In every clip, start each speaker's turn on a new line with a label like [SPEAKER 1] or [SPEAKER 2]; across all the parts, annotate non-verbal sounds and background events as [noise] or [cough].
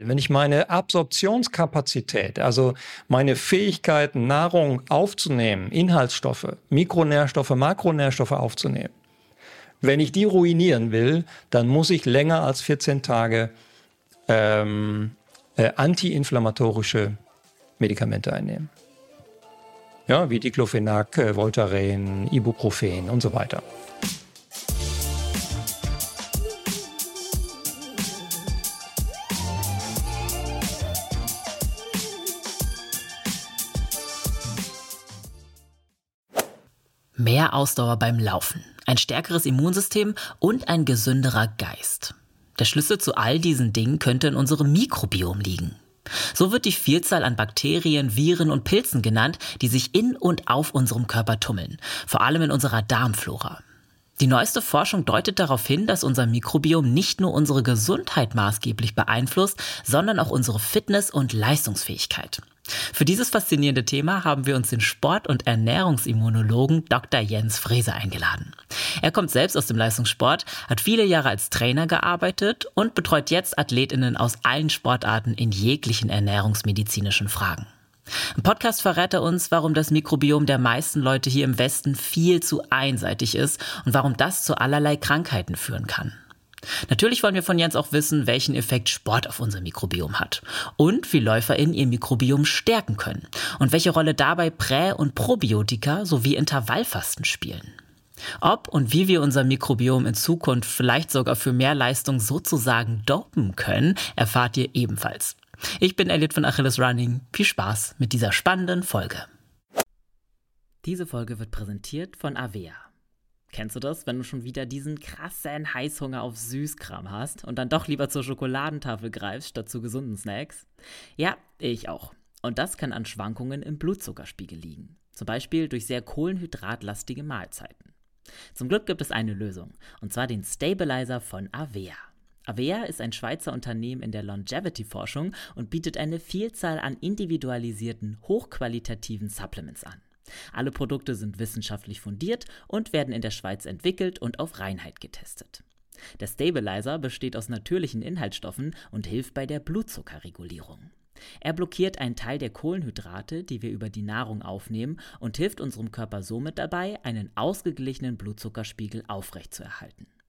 [SPEAKER 1] Wenn ich meine Absorptionskapazität, also meine Fähigkeit, Nahrung aufzunehmen, Inhaltsstoffe, Mikronährstoffe, Makronährstoffe aufzunehmen, wenn ich die ruinieren will, dann muss ich länger als 14 Tage ähm, äh, antiinflammatorische Medikamente einnehmen. Ja, wie Diclofenac, äh, Voltaren, Ibuprofen und so weiter.
[SPEAKER 2] Mehr Ausdauer beim Laufen, ein stärkeres Immunsystem und ein gesünderer Geist. Der Schlüssel zu all diesen Dingen könnte in unserem Mikrobiom liegen. So wird die Vielzahl an Bakterien, Viren und Pilzen genannt, die sich in und auf unserem Körper tummeln, vor allem in unserer Darmflora. Die neueste Forschung deutet darauf hin, dass unser Mikrobiom nicht nur unsere Gesundheit maßgeblich beeinflusst, sondern auch unsere Fitness und Leistungsfähigkeit. Für dieses faszinierende Thema haben wir uns den Sport- und Ernährungsimmunologen Dr. Jens Frese eingeladen. Er kommt selbst aus dem Leistungssport, hat viele Jahre als Trainer gearbeitet und betreut jetzt Athletinnen aus allen Sportarten in jeglichen ernährungsmedizinischen Fragen. Im Podcast verrät er uns, warum das Mikrobiom der meisten Leute hier im Westen viel zu einseitig ist und warum das zu allerlei Krankheiten führen kann. Natürlich wollen wir von Jens auch wissen, welchen Effekt Sport auf unser Mikrobiom hat und wie LäuferInnen ihr Mikrobiom stärken können und welche Rolle dabei Prä- und Probiotika sowie Intervallfasten spielen. Ob und wie wir unser Mikrobiom in Zukunft vielleicht sogar für mehr Leistung sozusagen dopen können, erfahrt ihr ebenfalls. Ich bin Elliot von Achilles Running. Viel Spaß mit dieser spannenden Folge. Diese Folge wird präsentiert von Avea. Kennst du das, wenn du schon wieder diesen krassen Heißhunger auf Süßkram hast und dann doch lieber zur Schokoladentafel greifst statt zu gesunden Snacks? Ja, ich auch. Und das kann an Schwankungen im Blutzuckerspiegel liegen. Zum Beispiel durch sehr kohlenhydratlastige Mahlzeiten. Zum Glück gibt es eine Lösung, und zwar den Stabilizer von Avea. Avea ist ein Schweizer Unternehmen in der Longevity-Forschung und bietet eine Vielzahl an individualisierten, hochqualitativen Supplements an. Alle Produkte sind wissenschaftlich fundiert und werden in der Schweiz entwickelt und auf Reinheit getestet. Der Stabilizer besteht aus natürlichen Inhaltsstoffen und hilft bei der Blutzuckerregulierung. Er blockiert einen Teil der Kohlenhydrate, die wir über die Nahrung aufnehmen, und hilft unserem Körper somit dabei, einen ausgeglichenen Blutzuckerspiegel aufrechtzuerhalten.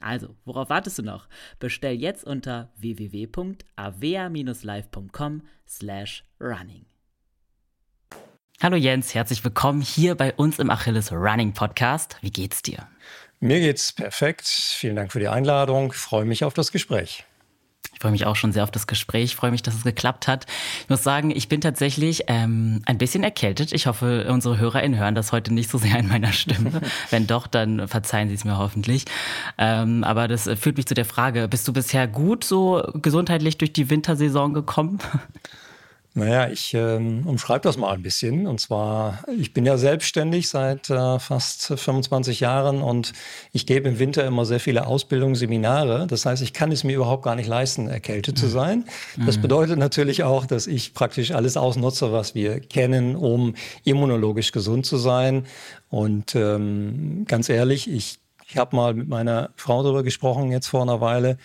[SPEAKER 2] Also, worauf wartest du noch? Bestell jetzt unter www.avea-live.com slash running. Hallo Jens, herzlich willkommen hier bei uns im Achilles Running Podcast. Wie geht's dir?
[SPEAKER 1] Mir geht's perfekt. Vielen Dank für die Einladung. Ich freue mich auf das Gespräch.
[SPEAKER 2] Ich freue mich auch schon sehr auf das Gespräch. Ich freue mich, dass es geklappt hat. Ich muss sagen, ich bin tatsächlich ähm, ein bisschen erkältet. Ich hoffe, unsere HörerInnen hören das heute nicht so sehr in meiner Stimme. [laughs] Wenn doch, dann verzeihen Sie es mir hoffentlich. Ähm, aber das führt mich zu der Frage, bist du bisher gut so gesundheitlich durch die Wintersaison gekommen?
[SPEAKER 1] Naja, ich ähm, umschreibe das mal ein bisschen. Und zwar, ich bin ja selbstständig seit äh, fast 25 Jahren und ich gebe im Winter immer sehr viele Ausbildungsseminare. Das heißt, ich kann es mir überhaupt gar nicht leisten, erkältet mhm. zu sein. Das mhm. bedeutet natürlich auch, dass ich praktisch alles ausnutze, was wir kennen, um immunologisch gesund zu sein. Und ähm, ganz ehrlich, ich, ich habe mal mit meiner Frau darüber gesprochen, jetzt vor einer Weile.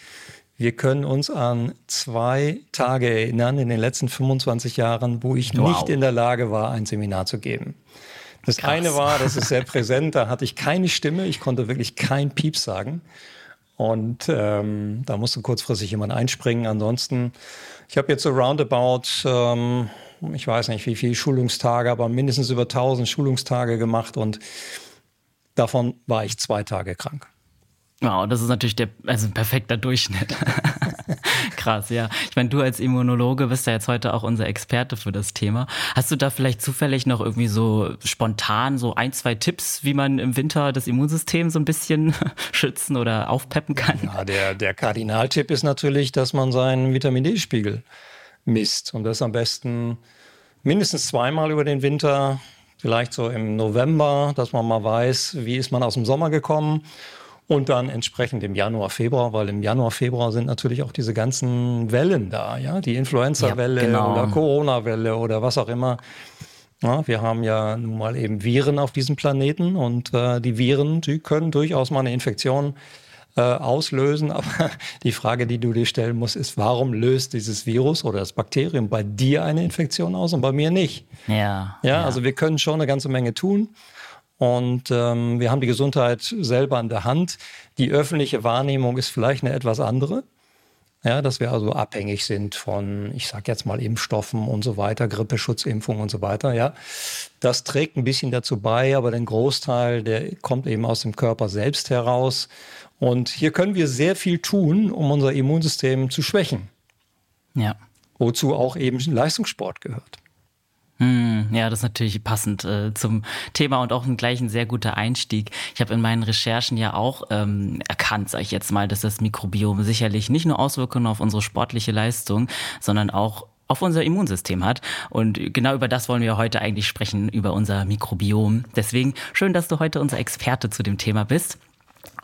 [SPEAKER 1] Wir können uns an zwei Tage erinnern in den letzten 25 Jahren, wo ich wow. nicht in der Lage war, ein Seminar zu geben. Das Krass. eine war, das ist sehr präsent, da hatte ich keine Stimme, ich konnte wirklich kein Pieps sagen. Und ähm, da musste kurzfristig jemand einspringen. Ansonsten, ich habe jetzt so roundabout, ähm, ich weiß nicht wie viele Schulungstage, aber mindestens über 1000 Schulungstage gemacht und davon war ich zwei Tage krank.
[SPEAKER 2] Wow, das ist natürlich der, also ein perfekter Durchschnitt. [laughs] Krass, ja. Ich meine, du als Immunologe bist ja jetzt heute auch unser Experte für das Thema. Hast du da vielleicht zufällig noch irgendwie so spontan so ein, zwei Tipps, wie man im Winter das Immunsystem so ein bisschen [laughs] schützen oder aufpeppen kann?
[SPEAKER 1] Ja, der, der Kardinaltipp ist natürlich, dass man seinen Vitamin D-Spiegel misst und das am besten mindestens zweimal über den Winter, vielleicht so im November, dass man mal weiß, wie ist man aus dem Sommer gekommen. Und dann entsprechend im Januar, Februar, weil im Januar, Februar sind natürlich auch diese ganzen Wellen da, ja, die Influenza-Welle ja, genau. oder Corona-Welle oder was auch immer. Ja, wir haben ja nun mal eben Viren auf diesem Planeten und äh, die Viren, die können durchaus mal eine Infektion äh, auslösen. [laughs] Aber die Frage, die du dir stellen musst, ist, warum löst dieses Virus oder das Bakterium bei dir eine Infektion aus und bei mir nicht?
[SPEAKER 2] Ja.
[SPEAKER 1] Ja, ja. also wir können schon eine ganze Menge tun. Und ähm, wir haben die Gesundheit selber in der Hand. Die öffentliche Wahrnehmung ist vielleicht eine etwas andere. Ja, dass wir also abhängig sind von, ich sage jetzt mal Impfstoffen und so weiter, Grippeschutzimpfung und so weiter. Ja, das trägt ein bisschen dazu bei, aber den Großteil, der kommt eben aus dem Körper selbst heraus. Und hier können wir sehr viel tun, um unser Immunsystem zu schwächen.
[SPEAKER 2] Ja.
[SPEAKER 1] Wozu auch eben Leistungssport gehört.
[SPEAKER 2] Hm, ja, das ist natürlich passend äh, zum Thema und auch gleich ein sehr guter Einstieg. Ich habe in meinen Recherchen ja auch ähm, erkannt, sage ich jetzt mal, dass das Mikrobiom sicherlich nicht nur Auswirkungen auf unsere sportliche Leistung, sondern auch auf unser Immunsystem hat. Und genau über das wollen wir heute eigentlich sprechen, über unser Mikrobiom. Deswegen schön, dass du heute unser Experte zu dem Thema bist.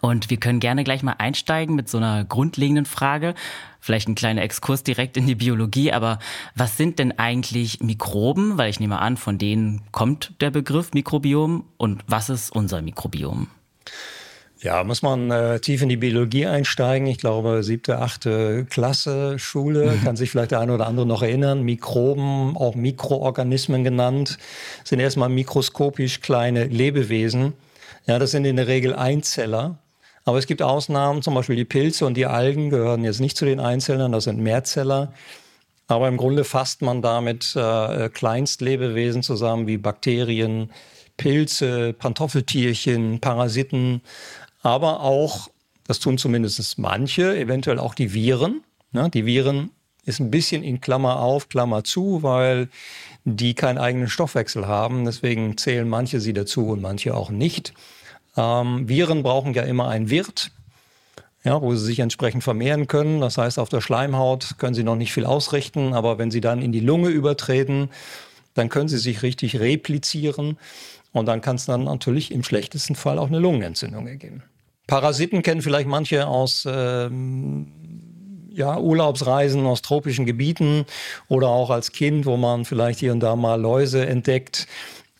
[SPEAKER 2] Und wir können gerne gleich mal einsteigen mit so einer grundlegenden Frage. Vielleicht ein kleiner Exkurs direkt in die Biologie, aber was sind denn eigentlich Mikroben? Weil ich nehme an, von denen kommt der Begriff Mikrobiom. Und was ist unser Mikrobiom?
[SPEAKER 1] Ja, muss man äh, tief in die Biologie einsteigen. Ich glaube, siebte, achte Klasse Schule, mhm. kann sich vielleicht der eine oder andere noch erinnern. Mikroben, auch Mikroorganismen genannt, sind erstmal mikroskopisch kleine Lebewesen. Ja, das sind in der Regel Einzeller. Aber es gibt Ausnahmen, zum Beispiel die Pilze und die Algen gehören jetzt nicht zu den Einzellern, das sind Mehrzeller. Aber im Grunde fasst man damit äh, Kleinstlebewesen zusammen wie Bakterien, Pilze, Pantoffeltierchen, Parasiten, aber auch, das tun zumindest manche, eventuell auch die Viren. Ja, die Viren ist ein bisschen in Klammer auf, Klammer zu, weil die keinen eigenen Stoffwechsel haben. Deswegen zählen manche sie dazu und manche auch nicht. Ähm, Viren brauchen ja immer einen Wirt, ja, wo sie sich entsprechend vermehren können. Das heißt, auf der Schleimhaut können sie noch nicht viel ausrichten, aber wenn sie dann in die Lunge übertreten, dann können sie sich richtig replizieren und dann kann es dann natürlich im schlechtesten Fall auch eine Lungenentzündung ergeben. Parasiten kennen vielleicht manche aus ähm, ja, Urlaubsreisen aus tropischen Gebieten oder auch als Kind, wo man vielleicht hier und da mal Läuse entdeckt.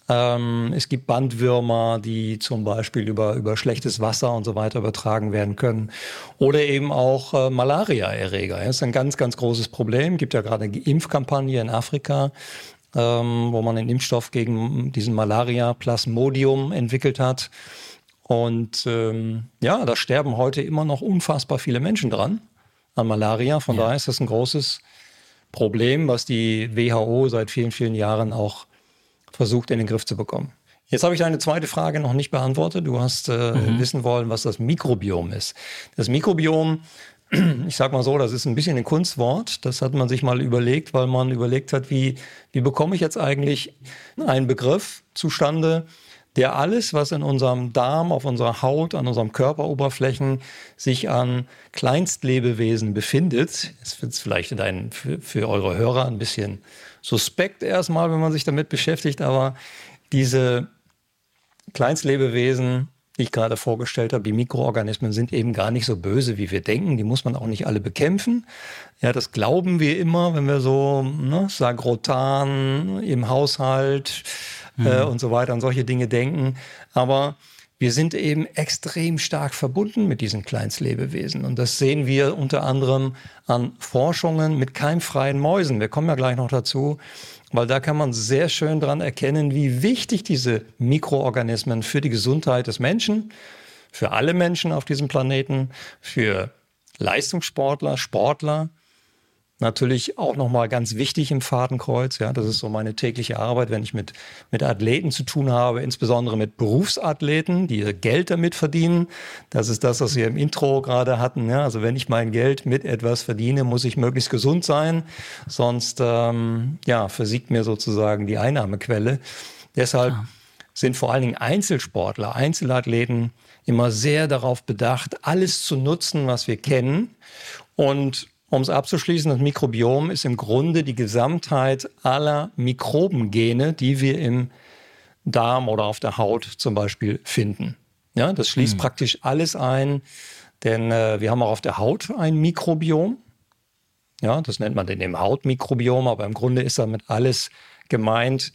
[SPEAKER 1] Ähm, es gibt Bandwürmer, die zum Beispiel über, über schlechtes Wasser und so weiter übertragen werden können. Oder eben auch äh, Malaria-Erreger. Das ist ein ganz, ganz großes Problem. Es gibt ja gerade eine Impfkampagne in Afrika, ähm, wo man einen Impfstoff gegen diesen Malaria-Plasmodium entwickelt hat. Und ähm, ja, da sterben heute immer noch unfassbar viele Menschen dran an Malaria. Von ja. daher ist das ein großes Problem, was die WHO seit vielen, vielen Jahren auch versucht in den Griff zu bekommen. Jetzt habe ich deine zweite Frage noch nicht beantwortet. Du hast äh, mhm. wissen wollen, was das Mikrobiom ist. Das Mikrobiom, [clears throat] ich sage mal so, das ist ein bisschen ein Kunstwort. Das hat man sich mal überlegt, weil man überlegt hat, wie, wie bekomme ich jetzt eigentlich einen Begriff zustande, der alles, was in unserem Darm, auf unserer Haut, an unserem Körperoberflächen sich an Kleinstlebewesen befindet. Es wird vielleicht für, für eure Hörer ein bisschen suspekt erstmal, wenn man sich damit beschäftigt, aber diese Kleinstlebewesen, die ich gerade vorgestellt habe, die Mikroorganismen sind eben gar nicht so böse, wie wir denken. Die muss man auch nicht alle bekämpfen. Ja, das glauben wir immer, wenn wir so ne, Sagrotan im Haushalt äh, mhm. äh, und so weiter an solche Dinge denken. Aber wir sind eben extrem stark verbunden mit diesen Kleinstlebewesen. Und das sehen wir unter anderem an Forschungen mit keimfreien Mäusen. Wir kommen ja gleich noch dazu, weil da kann man sehr schön dran erkennen, wie wichtig diese Mikroorganismen für die Gesundheit des Menschen, für alle Menschen auf diesem Planeten, für Leistungssportler, Sportler, natürlich auch nochmal ganz wichtig im Fadenkreuz. Ja, das ist so meine tägliche Arbeit, wenn ich mit, mit Athleten zu tun habe, insbesondere mit Berufsathleten, die Geld damit verdienen. Das ist das, was wir im Intro gerade hatten. Ja, also wenn ich mein Geld mit etwas verdiene, muss ich möglichst gesund sein, sonst ähm, ja, versiegt mir sozusagen die Einnahmequelle. Deshalb ja. sind vor allen Dingen Einzelsportler, Einzelathleten immer sehr darauf bedacht, alles zu nutzen, was wir kennen und um es abzuschließen, das Mikrobiom ist im Grunde die Gesamtheit aller Mikrobengene, die wir im Darm oder auf der Haut zum Beispiel finden. Ja, das schließt mhm. praktisch alles ein, denn äh, wir haben auch auf der Haut ein Mikrobiom. Ja, das nennt man den im Hautmikrobiom, aber im Grunde ist damit alles gemeint,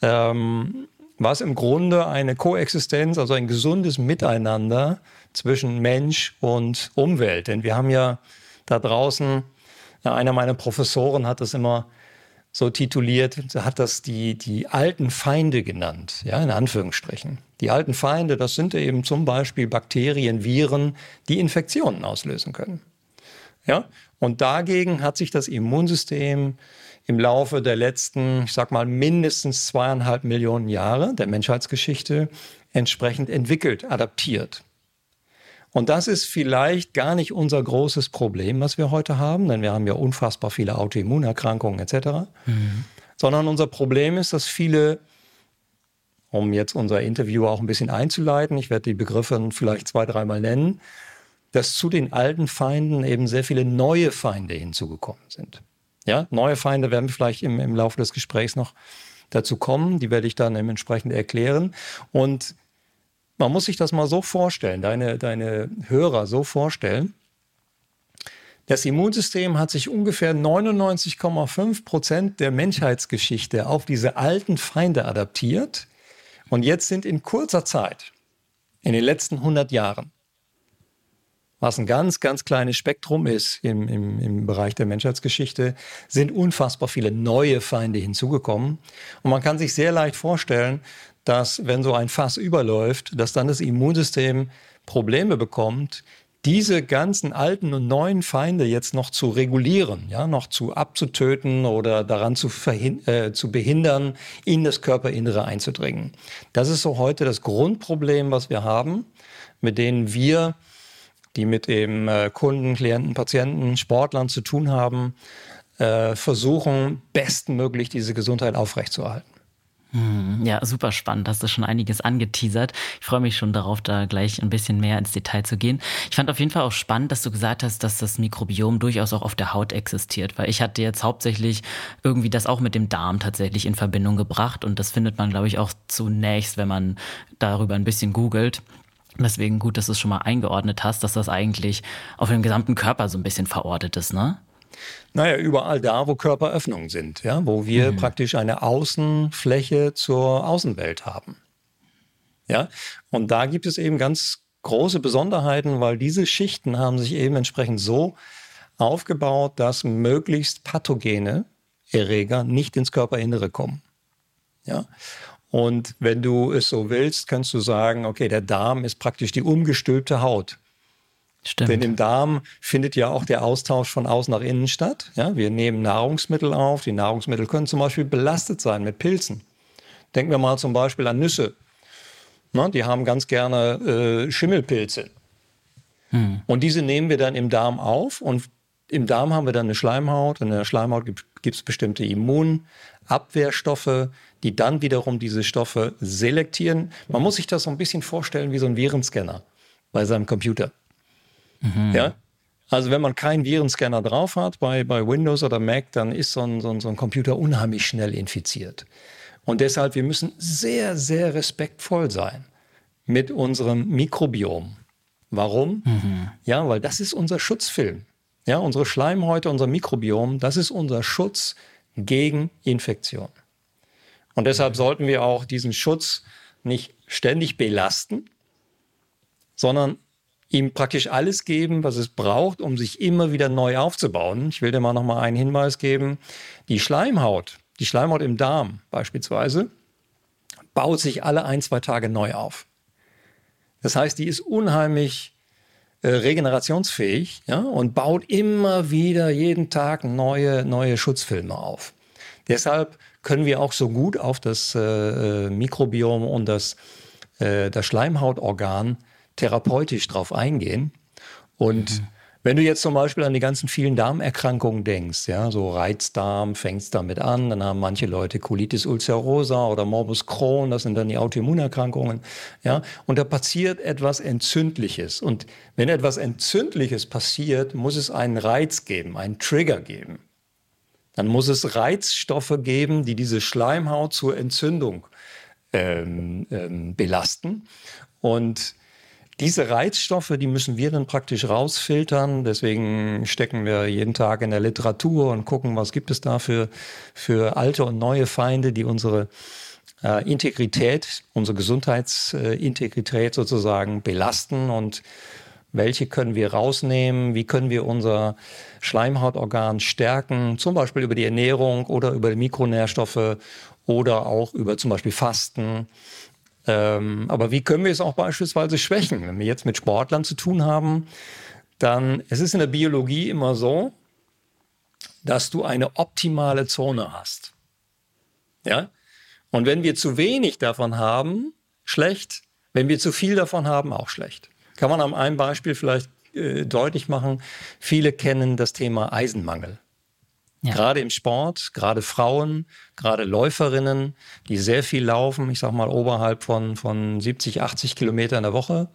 [SPEAKER 1] ähm, was im Grunde eine Koexistenz, also ein gesundes Miteinander zwischen Mensch und Umwelt. Denn wir haben ja da draußen, einer meiner Professoren hat das immer so tituliert, hat das die, die alten Feinde genannt, ja, in Anführungsstrichen. Die alten Feinde, das sind eben zum Beispiel Bakterien, Viren, die Infektionen auslösen können. Ja, und dagegen hat sich das Immunsystem im Laufe der letzten, ich sag mal, mindestens zweieinhalb Millionen Jahre der Menschheitsgeschichte entsprechend entwickelt, adaptiert. Und das ist vielleicht gar nicht unser großes Problem, was wir heute haben, denn wir haben ja unfassbar viele Autoimmunerkrankungen etc. Mhm. Sondern unser Problem ist, dass viele, um jetzt unser Interview auch ein bisschen einzuleiten, ich werde die Begriffe vielleicht zwei, dreimal nennen, dass zu den alten Feinden eben sehr viele neue Feinde hinzugekommen sind. Ja, neue Feinde werden vielleicht im, im Laufe des Gesprächs noch dazu kommen. Die werde ich dann entsprechend erklären. Und man muss sich das mal so vorstellen, deine, deine Hörer so vorstellen. Das Immunsystem hat sich ungefähr 99,5 Prozent der Menschheitsgeschichte auf diese alten Feinde adaptiert. Und jetzt sind in kurzer Zeit, in den letzten 100 Jahren, was ein ganz, ganz kleines Spektrum ist im, im, im Bereich der Menschheitsgeschichte, sind unfassbar viele neue Feinde hinzugekommen. Und man kann sich sehr leicht vorstellen, dass wenn so ein Fass überläuft, dass dann das Immunsystem Probleme bekommt, diese ganzen alten und neuen Feinde jetzt noch zu regulieren, ja, noch zu abzutöten oder daran zu, äh, zu behindern, in das Körperinnere einzudringen. Das ist so heute das Grundproblem, was wir haben, mit denen wir die mit eben äh, Kunden, Klienten, Patienten, Sportlern zu tun haben, äh, versuchen, bestmöglich diese Gesundheit aufrechtzuerhalten.
[SPEAKER 2] Hm, ja, super spannend. Hast du schon einiges angeteasert. Ich freue mich schon darauf, da gleich ein bisschen mehr ins Detail zu gehen. Ich fand auf jeden Fall auch spannend, dass du gesagt hast, dass das Mikrobiom durchaus auch auf der Haut existiert, weil ich hatte jetzt hauptsächlich irgendwie das auch mit dem Darm tatsächlich in Verbindung gebracht und das findet man, glaube ich, auch zunächst, wenn man darüber ein bisschen googelt. Deswegen gut, dass du es schon mal eingeordnet hast, dass das eigentlich auf dem gesamten Körper so ein bisschen verortet ist, ne?
[SPEAKER 1] Naja, überall da, wo Körperöffnungen sind, ja, wo wir mhm. praktisch eine Außenfläche zur Außenwelt haben. Ja, und da gibt es eben ganz große Besonderheiten, weil diese Schichten haben sich eben entsprechend so aufgebaut, dass möglichst pathogene Erreger nicht ins Körperinnere kommen. Ja, und wenn du es so willst, kannst du sagen, okay, der Darm ist praktisch die umgestülpte Haut. Stimmt. Denn im Darm findet ja auch der Austausch von außen nach innen statt. Ja, wir nehmen Nahrungsmittel auf. Die Nahrungsmittel können zum Beispiel belastet sein mit Pilzen. Denken wir mal zum Beispiel an Nüsse. Na, die haben ganz gerne äh, Schimmelpilze. Hm. Und diese nehmen wir dann im Darm auf und im Darm haben wir dann eine Schleimhaut. In der Schleimhaut gibt es bestimmte Immunabwehrstoffe, die dann wiederum diese Stoffe selektieren. Man muss sich das so ein bisschen vorstellen wie so ein Virenscanner bei seinem Computer. Mhm. Ja? Also wenn man keinen Virenscanner drauf hat bei, bei Windows oder Mac, dann ist so ein, so, ein, so ein Computer unheimlich schnell infiziert. Und deshalb, wir müssen sehr, sehr respektvoll sein mit unserem Mikrobiom. Warum? Mhm. Ja, weil das ist unser Schutzfilm. Ja, unsere Schleimhäute, unser Mikrobiom, das ist unser Schutz gegen Infektion. Und deshalb sollten wir auch diesen Schutz nicht ständig belasten, sondern ihm praktisch alles geben, was es braucht, um sich immer wieder neu aufzubauen. Ich will dir mal noch mal einen Hinweis geben. Die Schleimhaut, die Schleimhaut im Darm beispielsweise, baut sich alle ein, zwei Tage neu auf. Das heißt, die ist unheimlich äh, regenerationsfähig ja, und baut immer wieder jeden Tag neue, neue Schutzfilme auf. Deshalb können wir auch so gut auf das äh, äh, Mikrobiom und das, äh, das Schleimhautorgan therapeutisch drauf eingehen. Und mhm. Wenn du jetzt zum Beispiel an die ganzen vielen Darmerkrankungen denkst, ja, so Reizdarm fängt es damit an, dann haben manche Leute Colitis ulcerosa oder Morbus Crohn, das sind dann die Autoimmunerkrankungen, ja, und da passiert etwas Entzündliches. Und wenn etwas Entzündliches passiert, muss es einen Reiz geben, einen Trigger geben. Dann muss es Reizstoffe geben, die diese Schleimhaut zur Entzündung ähm, ähm, belasten. Und diese Reizstoffe, die müssen wir dann praktisch rausfiltern. Deswegen stecken wir jeden Tag in der Literatur und gucken, was gibt es da für, für alte und neue Feinde, die unsere äh, Integrität, unsere Gesundheitsintegrität sozusagen belasten und welche können wir rausnehmen? Wie können wir unser Schleimhautorgan stärken? Zum Beispiel über die Ernährung oder über die Mikronährstoffe oder auch über zum Beispiel Fasten ähm, aber wie können wir es auch beispielsweise schwächen? Wenn wir jetzt mit Sportlern zu tun haben, dann es ist in der Biologie immer so, dass du eine optimale Zone hast. Ja? Und wenn wir zu wenig davon haben, schlecht. Wenn wir zu viel davon haben, auch schlecht. Kann man am einem Beispiel vielleicht äh, deutlich machen. Viele kennen das Thema Eisenmangel. Ja. Gerade im Sport, gerade Frauen, gerade Läuferinnen, die sehr viel laufen, ich sag mal oberhalb von, von 70, 80 Kilometer in der Woche,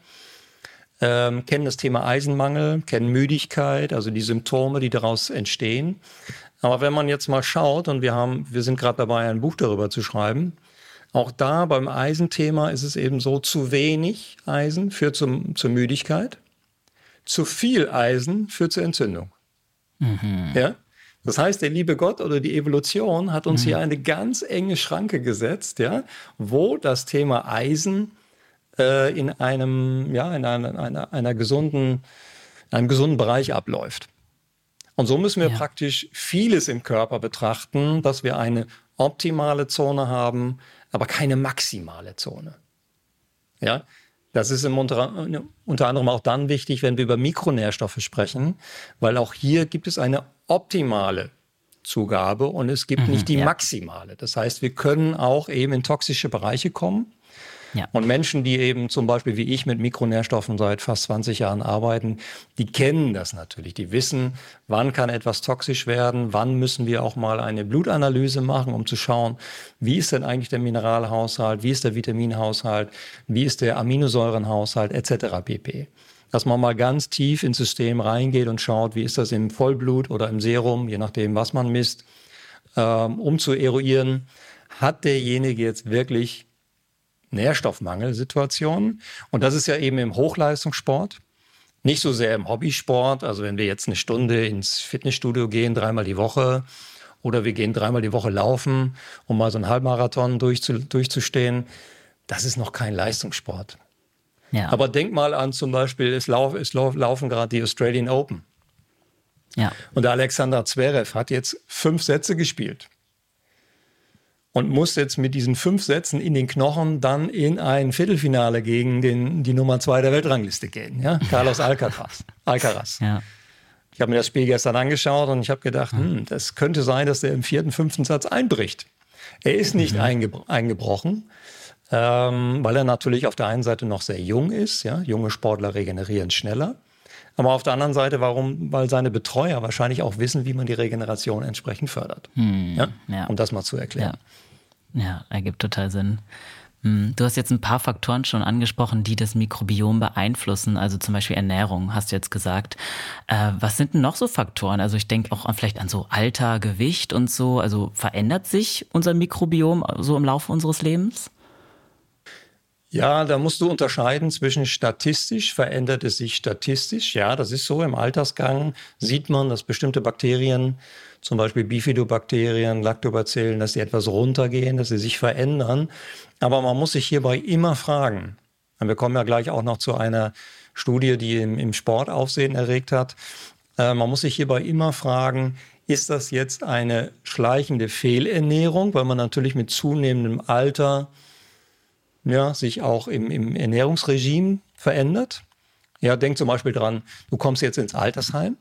[SPEAKER 1] ähm, kennen das Thema Eisenmangel, kennen Müdigkeit, also die Symptome, die daraus entstehen. Aber wenn man jetzt mal schaut, und wir haben, wir sind gerade dabei, ein Buch darüber zu schreiben, auch da beim Eisenthema ist es eben so, zu wenig Eisen führt zum, zur Müdigkeit, zu viel Eisen führt zur Entzündung. Mhm. Ja? Das heißt, der liebe Gott oder die Evolution hat uns mhm. hier eine ganz enge Schranke gesetzt, ja, wo das Thema Eisen äh, in einem, ja, in einer, einer, einer gesunden, einem gesunden Bereich abläuft. Und so müssen wir ja. praktisch vieles im Körper betrachten, dass wir eine optimale Zone haben, aber keine maximale Zone. Ja, das ist unter, unter anderem auch dann wichtig, wenn wir über Mikronährstoffe sprechen, weil auch hier gibt es eine optimale Zugabe und es gibt mhm, nicht die ja. maximale. Das heißt, wir können auch eben in toxische Bereiche kommen. Ja. Und Menschen, die eben zum Beispiel wie ich mit Mikronährstoffen seit fast 20 Jahren arbeiten, die kennen das natürlich. Die wissen, wann kann etwas toxisch werden, wann müssen wir auch mal eine Blutanalyse machen, um zu schauen, wie ist denn eigentlich der Mineralhaushalt, wie ist der Vitaminhaushalt, wie ist der Aminosäurenhaushalt etc. pp dass man mal ganz tief ins System reingeht und schaut, wie ist das im Vollblut oder im Serum, je nachdem, was man misst, ähm, um zu eruieren, hat derjenige jetzt wirklich Nährstoffmangelsituationen? Und das ist ja eben im Hochleistungssport. Nicht so sehr im Hobbysport. Also wenn wir jetzt eine Stunde ins Fitnessstudio gehen, dreimal die Woche, oder wir gehen dreimal die Woche laufen, um mal so einen Halbmarathon durchzu, durchzustehen, das ist noch kein Leistungssport. Ja. Aber denk mal an zum Beispiel, es, lauf, es lauf, laufen gerade die Australian Open. Ja. Und der Alexander Zverev hat jetzt fünf Sätze gespielt und muss jetzt mit diesen fünf Sätzen in den Knochen dann in ein Viertelfinale gegen den, die Nummer zwei der Weltrangliste gehen, ja? Carlos Alcaraz. Alcaraz. Ja. Ich habe mir das Spiel gestern angeschaut und ich habe gedacht, hm, das könnte sein, dass der im vierten, fünften Satz einbricht. Er ist nicht mhm. eingebro eingebrochen, ähm, weil er natürlich auf der einen Seite noch sehr jung ist. Ja? Junge Sportler regenerieren schneller. Aber auf der anderen Seite, warum? Weil seine Betreuer wahrscheinlich auch wissen, wie man die Regeneration entsprechend fördert. Hm, ja? ja? Um das mal zu erklären.
[SPEAKER 2] Ja, ja ergibt total Sinn. Hm, du hast jetzt ein paar Faktoren schon angesprochen, die das Mikrobiom beeinflussen, also zum Beispiel Ernährung, hast du jetzt gesagt. Äh, was sind denn noch so Faktoren? Also ich denke auch an, vielleicht an so Alter, Gewicht und so. Also verändert sich unser Mikrobiom so im Laufe unseres Lebens?
[SPEAKER 1] Ja, da musst du unterscheiden zwischen statistisch, verändert es sich statistisch. Ja, das ist so. Im Altersgang sieht man, dass bestimmte Bakterien, zum Beispiel Bifidobakterien, Lactobacillen, dass sie etwas runtergehen, dass sie sich verändern. Aber man muss sich hierbei immer fragen. Und wir kommen ja gleich auch noch zu einer Studie, die im, im Sport Aufsehen erregt hat. Äh, man muss sich hierbei immer fragen, ist das jetzt eine schleichende Fehlernährung, weil man natürlich mit zunehmendem Alter ja, sich auch im, im Ernährungsregime verändert. Ja, denk zum Beispiel dran, du kommst jetzt ins Altersheim.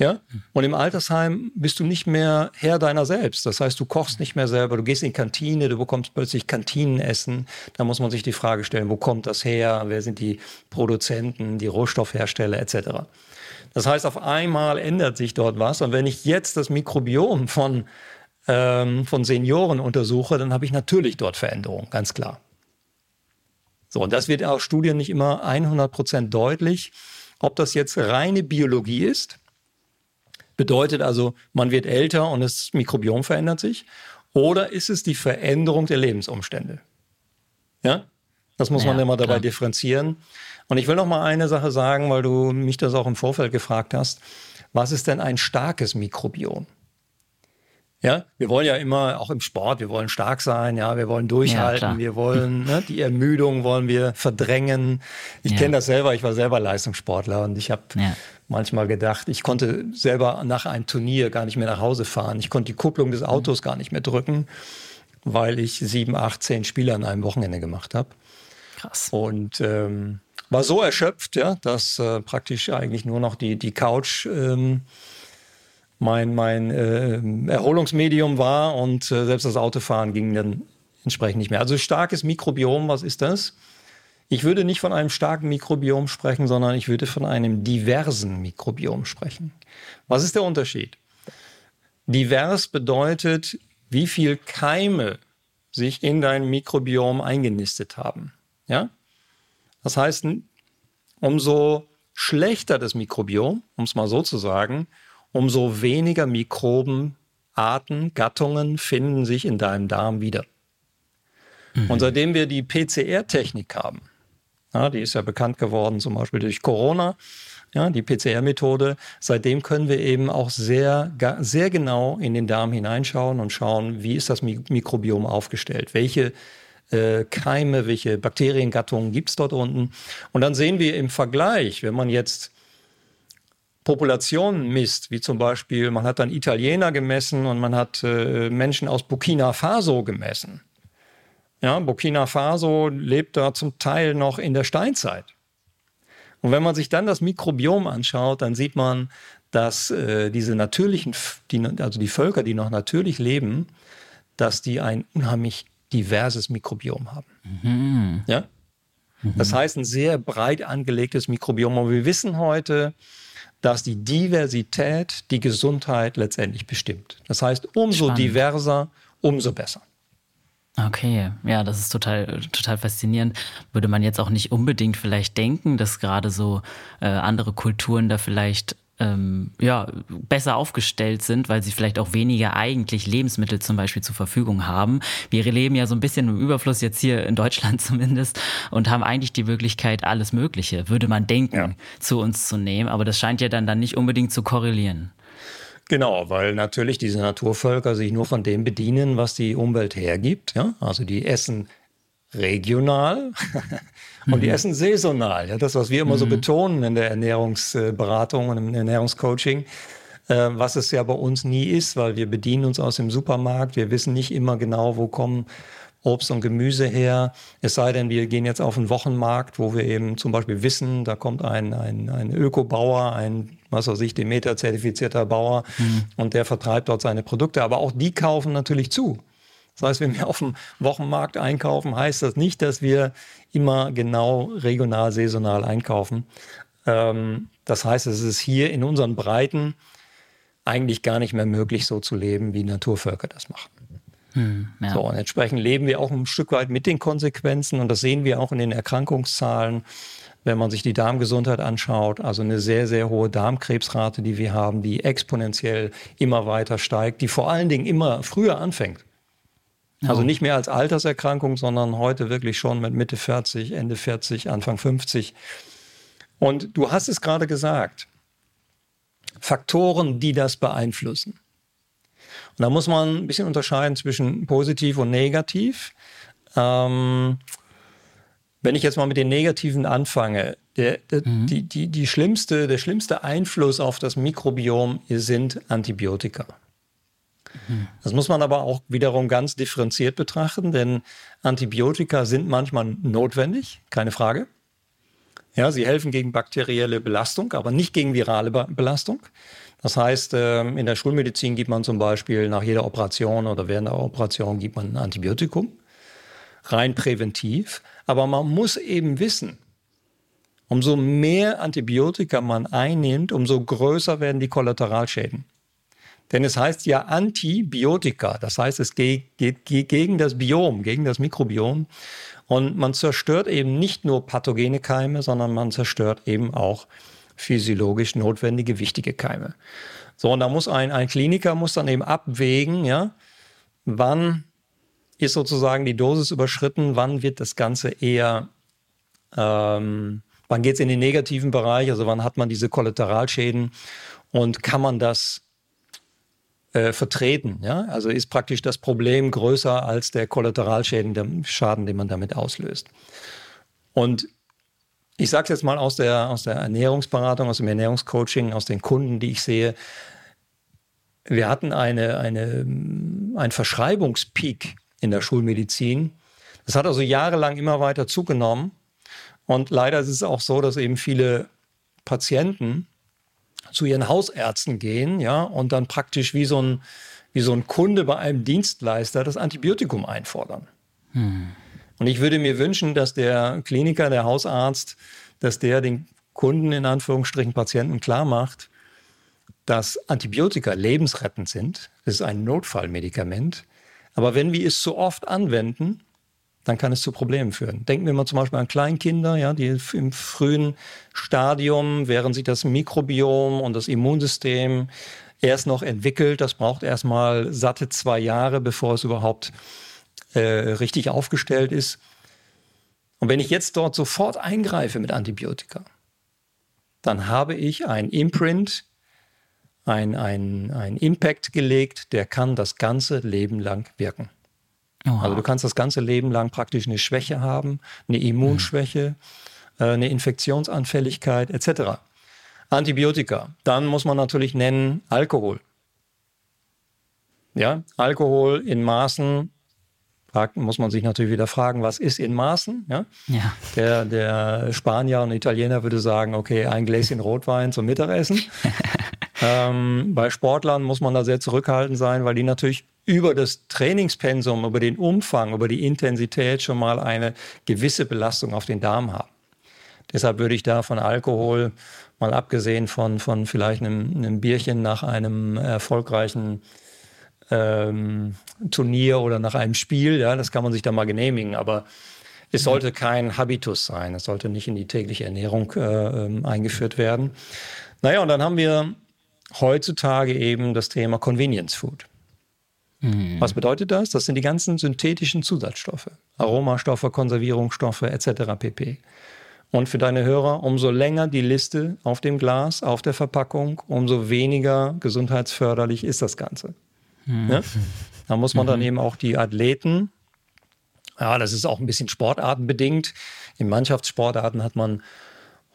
[SPEAKER 1] Ja, und im Altersheim bist du nicht mehr Herr deiner selbst. Das heißt, du kochst nicht mehr selber, du gehst in die Kantine, du bekommst plötzlich Kantinenessen. Da muss man sich die Frage stellen, wo kommt das her? Wer sind die Produzenten, die Rohstoffhersteller etc. Das heißt, auf einmal ändert sich dort was. Und wenn ich jetzt das Mikrobiom von, ähm, von Senioren untersuche, dann habe ich natürlich dort Veränderungen, ganz klar. So, und das wird aus Studien nicht immer 100 Prozent deutlich. Ob das jetzt reine Biologie ist, bedeutet also, man wird älter und das Mikrobiom verändert sich, oder ist es die Veränderung der Lebensumstände? Ja, das muss ja, man immer dabei klar. differenzieren. Und ich will noch mal eine Sache sagen, weil du mich das auch im Vorfeld gefragt hast. Was ist denn ein starkes Mikrobiom? Ja, wir wollen ja immer, auch im Sport, wir wollen stark sein, ja, wir wollen durchhalten, ja, wir wollen, ne, die Ermüdung wollen wir verdrängen. Ich ja. kenne das selber, ich war selber Leistungssportler und ich habe ja. manchmal gedacht, ich konnte selber nach einem Turnier gar nicht mehr nach Hause fahren. Ich konnte die Kupplung des Autos mhm. gar nicht mehr drücken, weil ich sieben, acht, zehn Spiele an einem Wochenende gemacht habe. Krass. Und ähm, war so erschöpft, ja, dass äh, praktisch eigentlich nur noch die, die Couch ähm, mein, mein äh, Erholungsmedium war und äh, selbst das Autofahren ging dann entsprechend nicht mehr. Also starkes Mikrobiom, was ist das? Ich würde nicht von einem starken Mikrobiom sprechen, sondern ich würde von einem diversen Mikrobiom sprechen. Was ist der Unterschied? Divers bedeutet, wie viel Keime sich in dein Mikrobiom eingenistet haben. Ja? Das heißt, umso schlechter das Mikrobiom, um es mal so zu sagen, umso weniger Mikroben, Arten, Gattungen finden sich in deinem Darm wieder. Mhm. Und seitdem wir die PCR-Technik haben, ja, die ist ja bekannt geworden, zum Beispiel durch Corona, ja, die PCR-Methode. Seitdem können wir eben auch sehr, sehr genau in den Darm hineinschauen und schauen, wie ist das Mikrobiom aufgestellt, welche äh, Keime, welche Bakteriengattungen gibt es dort unten. Und dann sehen wir im Vergleich, wenn man jetzt Populationen misst, wie zum Beispiel, man hat dann Italiener gemessen und man hat äh, Menschen aus Burkina Faso gemessen. Ja, Burkina Faso lebt da zum Teil noch in der Steinzeit. Und wenn man sich dann das Mikrobiom anschaut, dann sieht man, dass äh, diese natürlichen, die, also die Völker, die noch natürlich leben, dass die ein unheimlich diverses Mikrobiom haben. Mhm. Ja? Mhm. Das heißt, ein sehr breit angelegtes Mikrobiom. Und wir wissen heute, dass die Diversität die Gesundheit letztendlich bestimmt. Das heißt, umso Spannend. diverser, umso besser.
[SPEAKER 2] Okay, ja, das ist total, total faszinierend. Würde man jetzt auch nicht unbedingt vielleicht denken, dass gerade so äh, andere Kulturen da vielleicht ähm, ja, besser aufgestellt sind, weil sie vielleicht auch weniger eigentlich Lebensmittel zum Beispiel zur Verfügung haben. Wir leben ja so ein bisschen im Überfluss jetzt hier in Deutschland [laughs] zumindest und haben eigentlich die Möglichkeit, alles Mögliche, würde man denken, ja. zu uns zu nehmen. Aber das scheint ja dann, dann nicht unbedingt zu korrelieren.
[SPEAKER 1] Genau, weil natürlich diese Naturvölker sich nur von dem bedienen, was die Umwelt hergibt. Ja? Also die essen regional [laughs] und mhm. die essen saisonal. Ja, das, was wir immer mhm. so betonen in der Ernährungsberatung und im Ernährungscoaching, äh, was es ja bei uns nie ist, weil wir bedienen uns aus dem Supermarkt. Wir wissen nicht immer genau, wo kommen Obst und Gemüse her. Es sei denn, wir gehen jetzt auf einen Wochenmarkt, wo wir eben zum Beispiel wissen, da kommt ein, ein, ein Ökobauer, ein, was weiß ich, Demeter-zertifizierter Bauer mhm. und der vertreibt dort seine Produkte. Aber auch die kaufen natürlich zu. Das heißt, wenn wir auf dem Wochenmarkt einkaufen, heißt das nicht, dass wir immer genau regional, saisonal einkaufen. Ähm, das heißt, es ist hier in unseren Breiten eigentlich gar nicht mehr möglich, so zu leben, wie Naturvölker das machen. Hm, ja. So, und entsprechend leben wir auch ein Stück weit mit den Konsequenzen und das sehen wir auch in den Erkrankungszahlen, wenn man sich die Darmgesundheit anschaut. Also eine sehr, sehr hohe Darmkrebsrate, die wir haben, die exponentiell immer weiter steigt, die vor allen Dingen immer früher anfängt. Also nicht mehr als Alterserkrankung, sondern heute wirklich schon mit Mitte 40, Ende 40, Anfang 50. Und du hast es gerade gesagt, Faktoren, die das beeinflussen. Und da muss man ein bisschen unterscheiden zwischen positiv und negativ. Ähm, wenn ich jetzt mal mit den Negativen anfange, der, der, mhm. die, die, die schlimmste, der schlimmste Einfluss auf das Mikrobiom sind Antibiotika. Das muss man aber auch wiederum ganz differenziert betrachten, denn Antibiotika sind manchmal notwendig, keine Frage. Ja, sie helfen gegen bakterielle Belastung, aber nicht gegen virale Belastung. Das heißt, ähm, in der Schulmedizin gibt man zum Beispiel nach jeder Operation oder während der Operation gibt man ein Antibiotikum, rein präventiv. Aber man muss eben wissen, umso mehr Antibiotika man einnimmt, umso größer werden die Kollateralschäden. Denn es heißt ja Antibiotika, das heißt, es geht, geht, geht gegen das Biom, gegen das Mikrobiom. Und man zerstört eben nicht nur pathogene Keime, sondern man zerstört eben auch physiologisch notwendige, wichtige Keime. So, und da muss ein, ein Kliniker muss dann eben abwägen, ja, wann ist sozusagen die Dosis überschritten, wann wird das Ganze eher, ähm, wann geht es in den negativen Bereich, also wann hat man diese Kollateralschäden und kann man das äh, vertreten. Ja? Also ist praktisch das Problem größer als der Kollateralschäden, der Schaden, den man damit auslöst. Und ich sage es jetzt mal aus der, aus der Ernährungsberatung, aus dem Ernährungscoaching, aus den Kunden, die ich sehe. Wir hatten eine, eine, einen Verschreibungspeak in der Schulmedizin. Das hat also jahrelang immer weiter zugenommen. Und leider ist es auch so, dass eben viele Patienten zu ihren Hausärzten gehen, ja, und dann praktisch wie so ein, wie so ein Kunde bei einem Dienstleister das Antibiotikum einfordern. Hm. Und ich würde mir wünschen, dass der Kliniker, der Hausarzt, dass der den Kunden, in Anführungsstrichen Patienten klar macht, dass Antibiotika lebensrettend sind. Das ist ein Notfallmedikament. Aber wenn wir es zu oft anwenden, dann kann es zu Problemen führen. Denken wir mal zum Beispiel an Kleinkinder, ja, die im frühen Stadium, während sich das Mikrobiom und das Immunsystem erst noch entwickelt, das braucht erstmal satte zwei Jahre, bevor es überhaupt äh, richtig aufgestellt ist. Und wenn ich jetzt dort sofort eingreife mit Antibiotika, dann habe ich ein Imprint, ein, ein, ein Impact gelegt, der kann das ganze Leben lang wirken. Oha. Also du kannst das ganze Leben lang praktisch eine Schwäche haben, eine Immunschwäche, mhm. äh, eine Infektionsanfälligkeit etc. Antibiotika. Dann muss man natürlich nennen Alkohol. Ja, Alkohol in Maßen muss man sich natürlich wieder fragen, was ist in Maßen? Ja? ja. Der, der Spanier und Italiener würde sagen, okay, ein Gläschen Rotwein zum Mittagessen. [laughs] ähm, bei Sportlern muss man da sehr zurückhaltend sein, weil die natürlich über das Trainingspensum, über den Umfang, über die Intensität schon mal eine gewisse Belastung auf den Darm haben. Deshalb würde ich da von Alkohol, mal abgesehen von, von vielleicht einem, einem Bierchen nach einem erfolgreichen ähm, Turnier oder nach einem Spiel, ja, das kann man sich da mal genehmigen, aber es sollte kein Habitus sein, es sollte nicht in die tägliche Ernährung äh, ähm, eingeführt werden. Naja, und dann haben wir heutzutage eben das Thema Convenience Food. Mhm. Was bedeutet das? Das sind die ganzen synthetischen Zusatzstoffe, Aromastoffe, Konservierungsstoffe etc. pp. Und für deine Hörer, umso länger die Liste auf dem Glas, auf der Verpackung, umso weniger gesundheitsförderlich ist das Ganze. Mhm. Ja? Da muss man dann mhm. eben auch die Athleten, ja, das ist auch ein bisschen sportartenbedingt. In Mannschaftssportarten hat man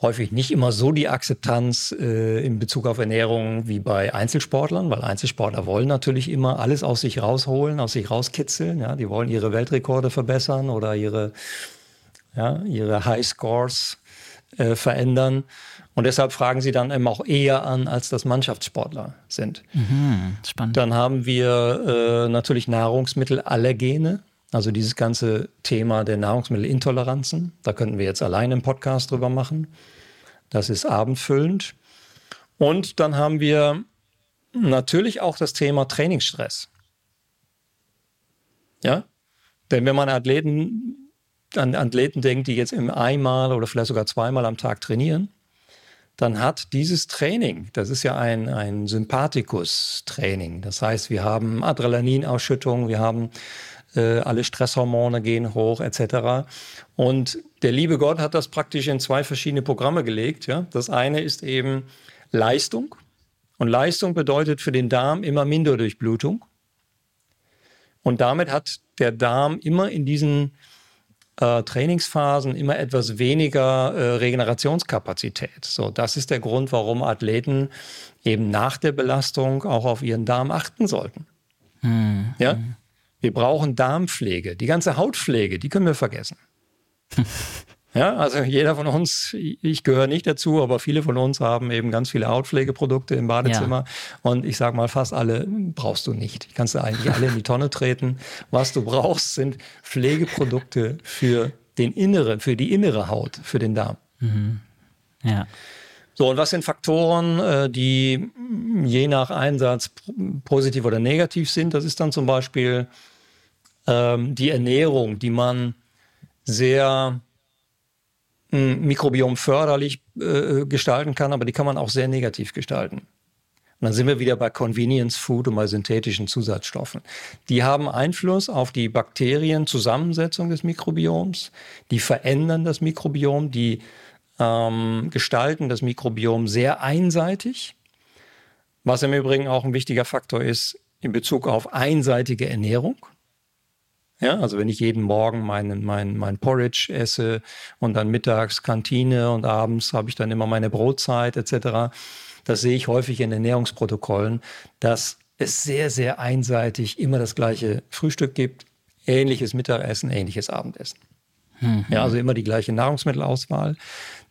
[SPEAKER 1] häufig nicht immer so die Akzeptanz äh, in Bezug auf Ernährung wie bei Einzelsportlern, weil Einzelsportler wollen natürlich immer alles aus sich rausholen, aus sich rauskitzeln. Ja, die wollen ihre Weltrekorde verbessern oder ihre, ja, ihre High Scores äh, verändern. Und deshalb fragen sie dann eben auch eher an, als das Mannschaftssportler sind. Mhm, spannend. Dann haben wir äh, natürlich Nahrungsmittelallergene. Also dieses ganze Thema der Nahrungsmittelintoleranzen, da könnten wir jetzt alleine einen Podcast drüber machen. Das ist abendfüllend. Und dann haben wir natürlich auch das Thema Trainingsstress. Ja? Denn wenn man Athleten, an Athleten denkt, die jetzt im einmal oder vielleicht sogar zweimal am Tag trainieren, dann hat dieses Training, das ist ja ein, ein Sympathikus-Training. Das heißt, wir haben Adrenalinausschüttung, wir haben äh, alle Stresshormone gehen hoch etc. Und der liebe Gott hat das praktisch in zwei verschiedene Programme gelegt. Ja? Das eine ist eben Leistung. Und Leistung bedeutet für den Darm immer Minderdurchblutung. Und damit hat der Darm immer in diesen äh, Trainingsphasen immer etwas weniger äh, Regenerationskapazität. So, das ist der Grund, warum Athleten eben nach der Belastung auch auf ihren Darm achten sollten. Hm. Ja? Wir brauchen Darmpflege. Die ganze Hautpflege, die können wir vergessen. [laughs] ja, also jeder von uns, ich gehöre nicht dazu, aber viele von uns haben eben ganz viele Hautpflegeprodukte im Badezimmer. Ja. Und ich sage mal, fast alle brauchst du nicht. Die kannst du eigentlich alle in die Tonne treten. Was du brauchst, sind Pflegeprodukte für den inneren, für die innere Haut, für den Darm. Mhm.
[SPEAKER 2] Ja.
[SPEAKER 1] So, und was sind Faktoren, äh, die je nach Einsatz positiv oder negativ sind? Das ist dann zum Beispiel ähm, die Ernährung, die man sehr hm, Mikrobiom förderlich äh, gestalten kann, aber die kann man auch sehr negativ gestalten. Und dann sind wir wieder bei Convenience Food und bei synthetischen Zusatzstoffen. Die haben Einfluss auf die Bakterienzusammensetzung des Mikrobioms, die verändern das Mikrobiom, die ähm, gestalten das Mikrobiom sehr einseitig, was im Übrigen auch ein wichtiger Faktor ist in Bezug auf einseitige Ernährung. Ja, also wenn ich jeden Morgen meinen mein, mein Porridge esse und dann mittags Kantine und abends habe ich dann immer meine Brotzeit etc., das sehe ich häufig in Ernährungsprotokollen, dass es sehr, sehr einseitig immer das gleiche Frühstück gibt, ähnliches Mittagessen, ähnliches Abendessen. Mhm. Ja, also immer die gleiche Nahrungsmittelauswahl.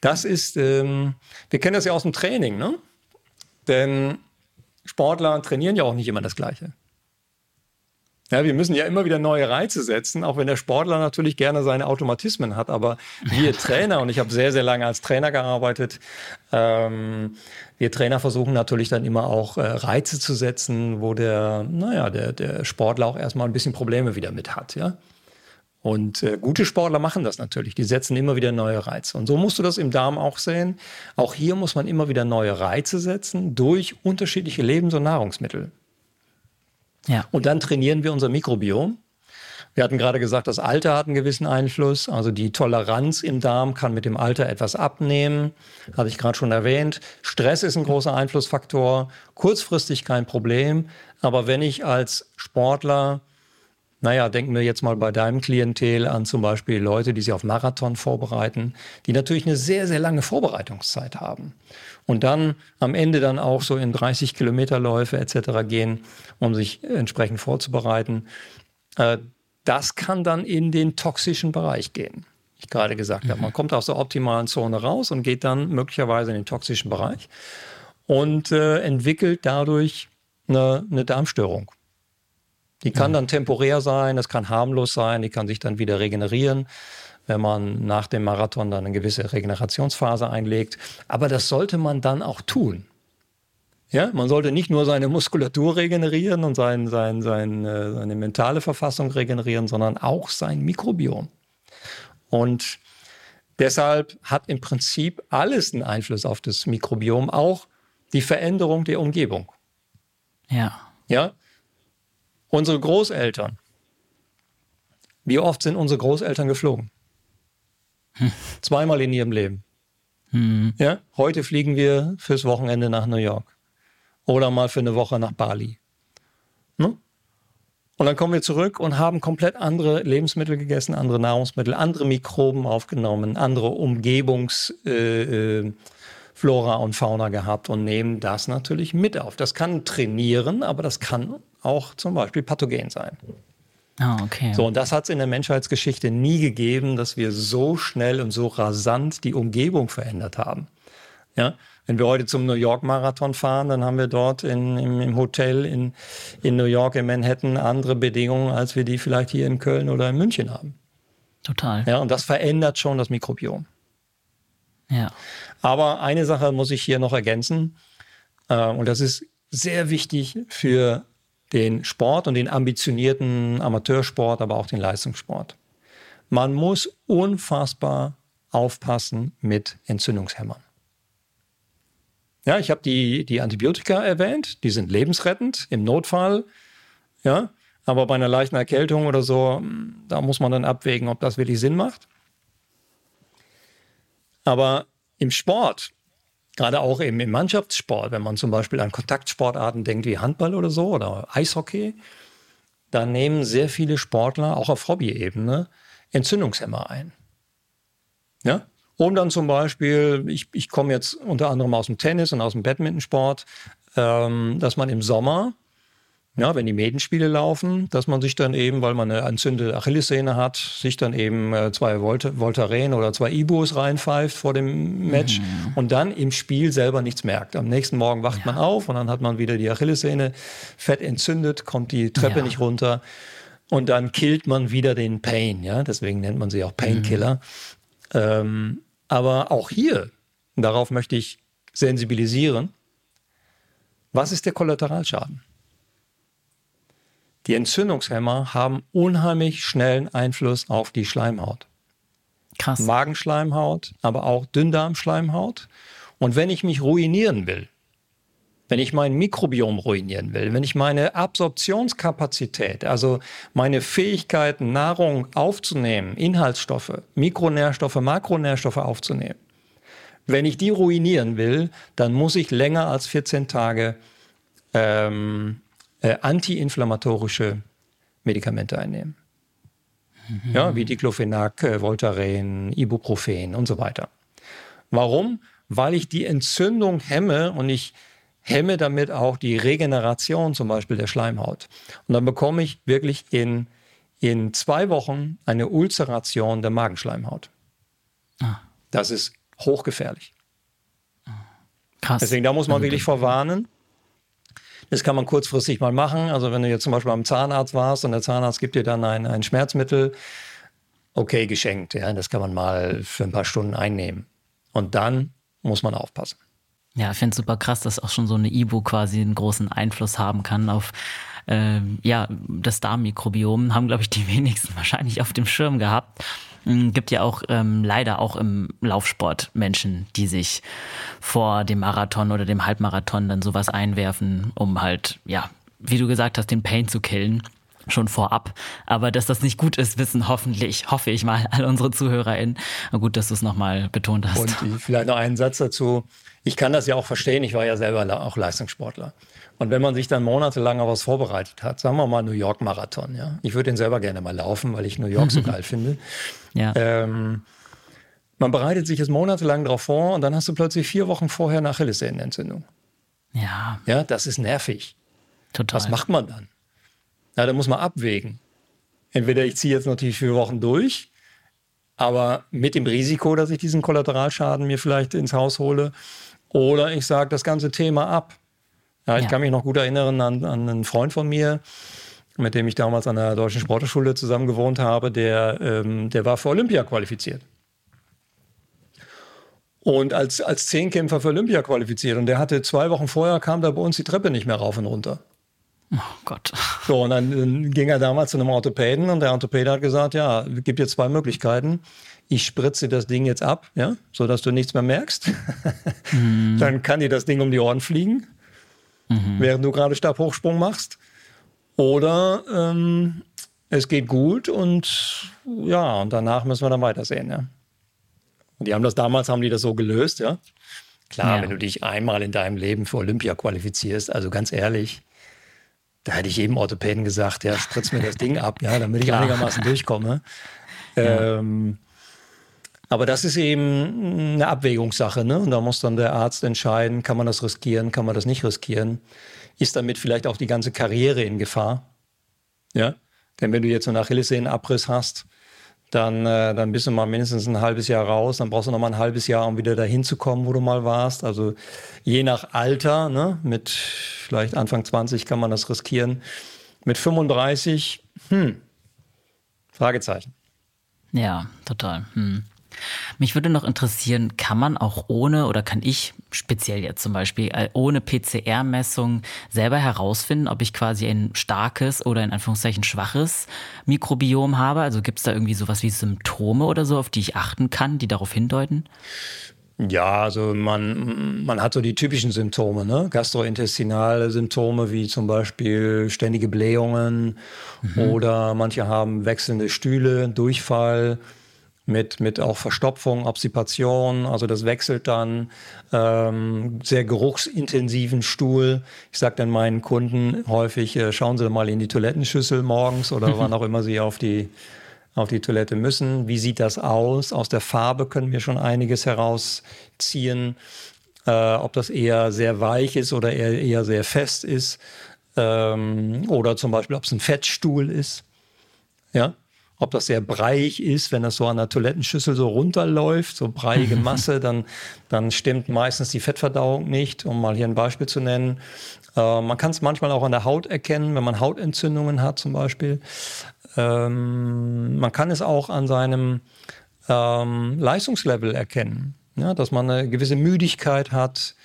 [SPEAKER 1] Das ist, ähm, wir kennen das ja aus dem Training, ne? Denn Sportler trainieren ja auch nicht immer das Gleiche. Ja, wir müssen ja immer wieder neue Reize setzen, auch wenn der Sportler natürlich gerne seine Automatismen hat. Aber wir [laughs] Trainer, und ich habe sehr, sehr lange als Trainer gearbeitet, ähm, wir Trainer versuchen natürlich dann immer auch äh, Reize zu setzen, wo der, naja, der, der Sportler auch erstmal ein bisschen Probleme wieder mit hat. Ja? Und äh, gute Sportler machen das natürlich. Die setzen immer wieder neue Reize. Und so musst du das im Darm auch sehen. Auch hier muss man immer wieder neue Reize setzen durch unterschiedliche Lebens- und Nahrungsmittel. Ja. Und dann trainieren wir unser Mikrobiom. Wir hatten gerade gesagt, das Alter hat einen gewissen Einfluss. Also die Toleranz im Darm kann mit dem Alter etwas abnehmen. Hatte ich gerade schon erwähnt. Stress ist ein großer Einflussfaktor. Kurzfristig kein Problem. Aber wenn ich als Sportler naja, denken wir jetzt mal bei deinem Klientel an zum Beispiel Leute, die sich auf Marathon vorbereiten, die natürlich eine sehr, sehr lange Vorbereitungszeit haben. Und dann am Ende dann auch so in 30 Kilometerläufe etc. gehen, um sich entsprechend vorzubereiten. Äh, das kann dann in den toxischen Bereich gehen. Ich gerade gesagt mhm. habe, man kommt aus der optimalen Zone raus und geht dann möglicherweise in den toxischen Bereich und äh, entwickelt dadurch eine, eine Darmstörung. Die kann dann temporär sein, das kann harmlos sein, die kann sich dann wieder regenerieren, wenn man nach dem Marathon dann eine gewisse Regenerationsphase einlegt. Aber das sollte man dann auch tun. Ja, man sollte nicht nur seine Muskulatur regenerieren und sein, sein, sein, äh, seine mentale Verfassung regenerieren, sondern auch sein Mikrobiom. Und deshalb hat im Prinzip alles einen Einfluss auf das Mikrobiom, auch die Veränderung der Umgebung.
[SPEAKER 2] Ja.
[SPEAKER 1] Ja, Unsere Großeltern. Wie oft sind unsere Großeltern geflogen? Hm. Zweimal in ihrem Leben. Hm. Ja, heute fliegen wir fürs Wochenende nach New York. Oder mal für eine Woche nach Bali. Ne? Und dann kommen wir zurück und haben komplett andere Lebensmittel gegessen, andere Nahrungsmittel, andere Mikroben aufgenommen, andere Umgebungsflora äh, äh, und Fauna gehabt und nehmen das natürlich mit auf. Das kann trainieren, aber das kann auch zum Beispiel pathogen sein.
[SPEAKER 2] Ah, okay.
[SPEAKER 1] So, und das hat es in der Menschheitsgeschichte nie gegeben, dass wir so schnell und so rasant die Umgebung verändert haben. Ja, wenn wir heute zum New York Marathon fahren, dann haben wir dort in, im, im, Hotel in, in New York, in Manhattan, andere Bedingungen, als wir die vielleicht hier in Köln oder in München haben.
[SPEAKER 2] Total.
[SPEAKER 1] Ja, und das verändert schon das Mikrobiom.
[SPEAKER 2] Ja.
[SPEAKER 1] Aber eine Sache muss ich hier noch ergänzen, äh, und das ist sehr wichtig für den Sport und den ambitionierten Amateursport, aber auch den Leistungssport. Man muss unfassbar aufpassen mit Entzündungshämmern. Ja, ich habe die, die Antibiotika erwähnt, die sind lebensrettend im Notfall. Ja, aber bei einer leichten Erkältung oder so, da muss man dann abwägen, ob das wirklich Sinn macht. Aber im Sport Gerade auch eben im Mannschaftssport, wenn man zum Beispiel an Kontaktsportarten denkt wie Handball oder so oder Eishockey, da nehmen sehr viele Sportler auch auf Hobbyebene Entzündungshemmer ein. Ja? Um dann zum Beispiel, ich, ich komme jetzt unter anderem aus dem Tennis und aus dem Badmintonsport, ähm, dass man im Sommer ja, wenn die Medenspiele laufen, dass man sich dann eben, weil man eine entzündete Achillessehne hat, sich dann eben äh, zwei Volt Voltaren oder zwei Ibus reinpfeift vor dem Match mhm. und dann im Spiel selber nichts merkt. Am nächsten Morgen wacht ja. man auf und dann hat man wieder die Achillessehne fett entzündet, kommt die Treppe ja. nicht runter und dann killt man wieder den Pain. Ja, deswegen nennt man sie auch Painkiller. Mhm. Ähm, aber auch hier darauf möchte ich sensibilisieren. Was ist der Kollateralschaden? Die Entzündungshemmer haben unheimlich schnellen Einfluss auf die Schleimhaut. Krass. Magenschleimhaut, aber auch Dünndarmschleimhaut. Und wenn ich mich ruinieren will, wenn ich mein Mikrobiom ruinieren will, wenn ich meine Absorptionskapazität, also meine Fähigkeit, Nahrung aufzunehmen, Inhaltsstoffe, Mikronährstoffe, Makronährstoffe aufzunehmen, wenn ich die ruinieren will, dann muss ich länger als 14 Tage ähm, äh, antiinflammatorische Medikamente einnehmen. Mhm. Ja, wie Diclofenac, äh, Voltaren, Ibuprofen und so weiter. Warum? Weil ich die Entzündung hemme und ich hemme damit auch die Regeneration zum Beispiel der Schleimhaut. Und dann bekomme ich wirklich in, in zwei Wochen eine Ulceration der Magenschleimhaut. Ah. Das ist hochgefährlich. Krass. Deswegen, da muss man wirklich vorwarnen. Das kann man kurzfristig mal machen. Also wenn du jetzt zum Beispiel beim Zahnarzt warst und der Zahnarzt gibt dir dann ein, ein Schmerzmittel, okay, geschenkt. Ja, das kann man mal für ein paar Stunden einnehmen. Und dann muss man aufpassen.
[SPEAKER 2] Ja, ich finde es super krass, dass auch schon so eine Ibu quasi einen großen Einfluss haben kann auf äh, ja, das Darmmikrobiom. Haben, glaube ich, die [laughs] wenigsten wahrscheinlich auf dem Schirm gehabt. Hm, gibt ja auch ähm, leider auch im Laufsport Menschen, die sich vor dem Marathon oder dem Halbmarathon dann sowas einwerfen, um halt, ja, wie du gesagt hast, den Pain zu killen schon vorab. Aber dass das nicht gut ist, wissen hoffentlich, hoffe ich mal, all unsere ZuhörerInnen. Gut, dass du es nochmal betont hast.
[SPEAKER 1] Und vielleicht noch einen Satz dazu. Ich kann das ja auch verstehen. Ich war ja selber auch Leistungssportler. Und wenn man sich dann monatelang auf was vorbereitet hat, sagen wir mal New York Marathon, ja. Ich würde den selber gerne mal laufen, weil ich New York so [laughs] geil finde. Ja. Ähm, man bereitet sich jetzt monatelang darauf vor und dann hast du plötzlich vier Wochen vorher eine Achillessehnenentzündung.
[SPEAKER 2] Ja.
[SPEAKER 1] Ja, das ist nervig. Total. Was macht man dann? Na, da muss man abwägen. Entweder ich ziehe jetzt natürlich vier Wochen durch, aber mit dem Risiko, dass ich diesen Kollateralschaden mir vielleicht ins Haus hole, oder ich sage das ganze Thema ab. Ja, ich ja. kann mich noch gut erinnern an, an einen Freund von mir, mit dem ich damals an der Deutschen Sportschule zusammen gewohnt habe, der, ähm, der war für Olympia qualifiziert. Und als, als Zehnkämpfer für Olympia qualifiziert. Und der hatte zwei Wochen vorher, kam da bei uns die Treppe nicht mehr rauf und runter.
[SPEAKER 2] Oh Gott. [laughs]
[SPEAKER 1] So, und dann, dann ging er damals zu einem Orthopäden und der Orthopäde hat gesagt, ja, gibt jetzt zwei Möglichkeiten. Ich spritze das Ding jetzt ab, ja, sodass du nichts mehr merkst. [laughs] Mhm. Dann kann dir das Ding um die Ohren fliegen mhm. während du gerade Stabhochsprung machst. Oder ähm, es geht gut und ja, und danach müssen wir dann weitersehen. Ja. Und die haben das damals, haben die das so gelöst, ja. Klar, ja. wenn du dich einmal in deinem Leben für Olympia qualifizierst, also ganz ehrlich, da hätte ich jedem Orthopäden gesagt, ja, spritz mir das Ding ab, ja, damit ich [laughs] einigermaßen durchkomme. Ja. Ähm, aber das ist eben eine Abwägungssache. Ne? Und da muss dann der Arzt entscheiden, kann man das riskieren, kann man das nicht riskieren. Ist damit vielleicht auch die ganze Karriere in Gefahr? Ja? Denn wenn du jetzt einen Achillessehnenabriss hast, dann, äh, dann bist du mal mindestens ein halbes Jahr raus. Dann brauchst du noch mal ein halbes Jahr, um wieder dahin zu kommen, wo du mal warst. Also je nach Alter, ne? mit vielleicht Anfang 20 kann man das riskieren. Mit 35, hm, Fragezeichen.
[SPEAKER 2] Ja, total. Hm. Mich würde noch interessieren, kann man auch ohne oder kann ich speziell jetzt zum Beispiel äh, ohne PCR-Messung selber herausfinden, ob ich quasi ein starkes oder in Anführungszeichen schwaches Mikrobiom habe? Also gibt es da irgendwie sowas wie Symptome oder so, auf die ich achten kann, die darauf hindeuten?
[SPEAKER 1] Ja, also man, man hat so die typischen Symptome, ne? gastrointestinale Symptome wie zum Beispiel ständige Blähungen mhm. oder manche haben wechselnde Stühle, Durchfall mit, mit auch Verstopfung, Obstipation, also das wechselt dann, ähm, sehr geruchsintensiven Stuhl. Ich sage dann meinen Kunden häufig, äh, schauen Sie mal in die Toilettenschüssel morgens oder [laughs] wann auch immer Sie auf die, auf die Toilette müssen. Wie sieht das aus? Aus der Farbe können wir schon einiges herausziehen. Äh, ob das eher sehr weich ist oder eher, eher sehr fest ist. Ähm, oder zum Beispiel, ob es ein Fettstuhl ist. Ja, ob das sehr breiig ist, wenn das so an der Toilettenschüssel so runterläuft, so breiige [laughs] Masse, dann, dann stimmt meistens die Fettverdauung nicht, um mal hier ein Beispiel zu nennen. Äh, man kann es manchmal auch an der Haut erkennen, wenn man Hautentzündungen hat zum Beispiel. Ähm, man kann es auch an seinem ähm, Leistungslevel erkennen. Ja, dass man eine gewisse Müdigkeit hat,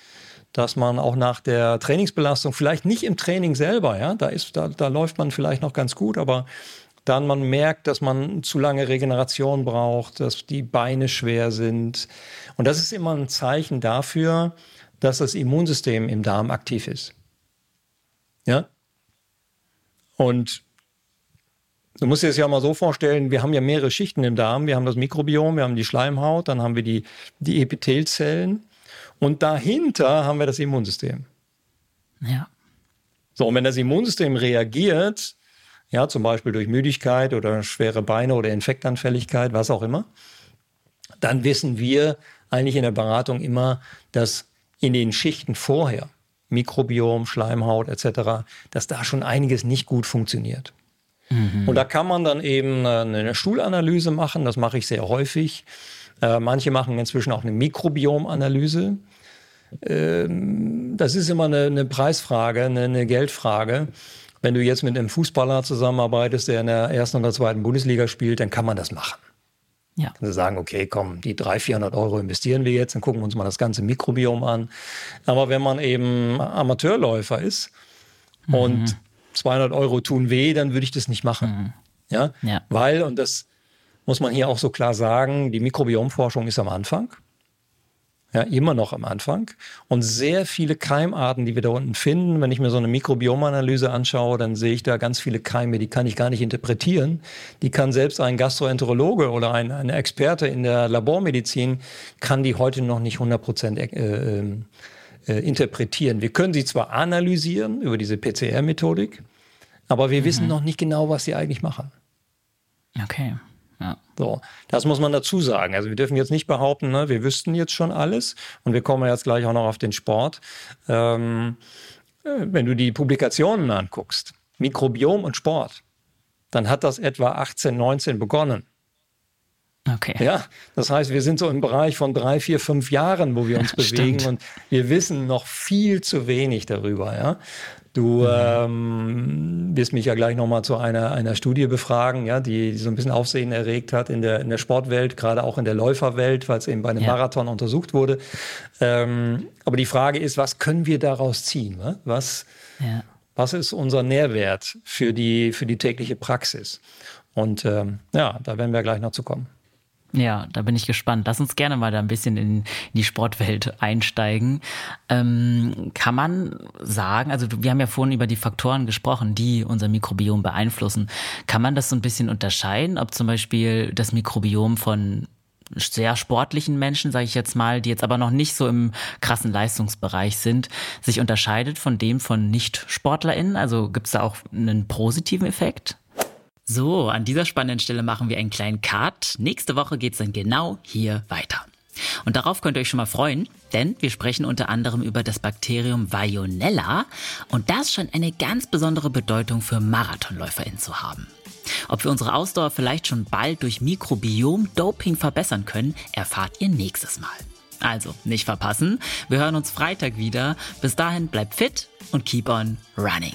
[SPEAKER 1] dass man auch nach der Trainingsbelastung, vielleicht nicht im Training selber, ja, da, ist, da, da läuft man vielleicht noch ganz gut, aber dann man merkt, dass man zu lange Regeneration braucht, dass die Beine schwer sind. Und das ist immer ein Zeichen dafür, dass das Immunsystem im Darm aktiv ist. Ja? Und du musst dir das ja mal so vorstellen, wir haben ja mehrere Schichten im Darm. Wir haben das Mikrobiom, wir haben die Schleimhaut, dann haben wir die, die Epithelzellen und dahinter haben wir das Immunsystem.
[SPEAKER 2] Ja.
[SPEAKER 1] So, und wenn das Immunsystem reagiert, ja, zum Beispiel durch Müdigkeit oder schwere Beine oder Infektanfälligkeit, was auch immer, dann wissen wir eigentlich in der Beratung immer, dass in den Schichten vorher, Mikrobiom, Schleimhaut etc., dass da schon einiges nicht gut funktioniert. Mhm. Und da kann man dann eben eine Stuhlanalyse machen, das mache ich sehr häufig. Äh, manche machen inzwischen auch eine Mikrobiomanalyse. Ähm, das ist immer eine, eine Preisfrage, eine, eine Geldfrage. Wenn du jetzt mit einem Fußballer zusammenarbeitest, der in der ersten oder zweiten Bundesliga spielt, dann kann man das machen. Ja. Kannst du sagen, okay, komm, die 300, 400 Euro investieren wir jetzt, dann gucken wir uns mal das ganze Mikrobiom an. Aber wenn man eben Amateurläufer ist mhm. und 200 Euro tun weh, dann würde ich das nicht machen. Mhm. Ja? ja, weil, und das muss man hier auch so klar sagen, die Mikrobiomforschung ist am Anfang ja, immer noch am Anfang. Und sehr viele Keimarten, die wir da unten finden, wenn ich mir so eine Mikrobiomanalyse anschaue, dann sehe ich da ganz viele Keime, die kann ich gar nicht interpretieren. Die kann selbst ein Gastroenterologe oder ein, ein Experte in der Labormedizin, kann die heute noch nicht 100 Prozent äh, äh, äh, interpretieren. Wir können sie zwar analysieren über diese PCR-Methodik, aber wir mhm. wissen noch nicht genau, was sie eigentlich machen.
[SPEAKER 2] Okay.
[SPEAKER 1] Ja. So, das muss man dazu sagen. Also wir dürfen jetzt nicht behaupten, ne, wir wüssten jetzt schon alles und wir kommen jetzt gleich auch noch auf den Sport. Ähm, äh, wenn du die Publikationen anguckst, Mikrobiom und Sport, dann hat das etwa 18, 19 begonnen.
[SPEAKER 2] Okay.
[SPEAKER 1] Ja, das heißt, wir sind so im Bereich von drei, vier, fünf Jahren, wo wir uns [laughs] bewegen und wir wissen noch viel zu wenig darüber. Ja, Du mhm. ähm, wirst mich ja gleich nochmal zu einer, einer Studie befragen, ja, die, die, so ein bisschen Aufsehen erregt hat in der, in der Sportwelt, gerade auch in der Läuferwelt, weil es eben bei einem ja. Marathon untersucht wurde. Ähm, aber die Frage ist, was können wir daraus ziehen? Ne? Was, ja. was ist unser Nährwert für die, für die tägliche Praxis? Und ähm, ja, da werden wir gleich noch zu kommen.
[SPEAKER 2] Ja, da bin ich gespannt. Lass uns gerne mal da ein bisschen in, die Sportwelt einsteigen. Ähm, kann man sagen, also wir haben ja vorhin über die Faktoren gesprochen, die unser Mikrobiom beeinflussen. Kann man das so ein bisschen unterscheiden, ob zum Beispiel das Mikrobiom von sehr sportlichen Menschen, sage ich jetzt mal, die jetzt aber noch nicht so im krassen Leistungsbereich sind, sich unterscheidet von dem von Nicht-SportlerInnen? Also gibt es da auch einen positiven Effekt? So, an dieser spannenden Stelle machen wir einen kleinen Cut. Nächste Woche geht's dann genau hier weiter. Und darauf könnt ihr euch schon mal freuen, denn wir sprechen unter anderem über das Bakterium Vionella und das scheint eine ganz besondere Bedeutung für MarathonläuferInnen zu haben. Ob wir unsere Ausdauer vielleicht schon bald durch Mikrobiom-Doping verbessern können, erfahrt ihr nächstes Mal. Also, nicht verpassen. Wir hören uns Freitag wieder. Bis dahin bleibt fit und keep on running.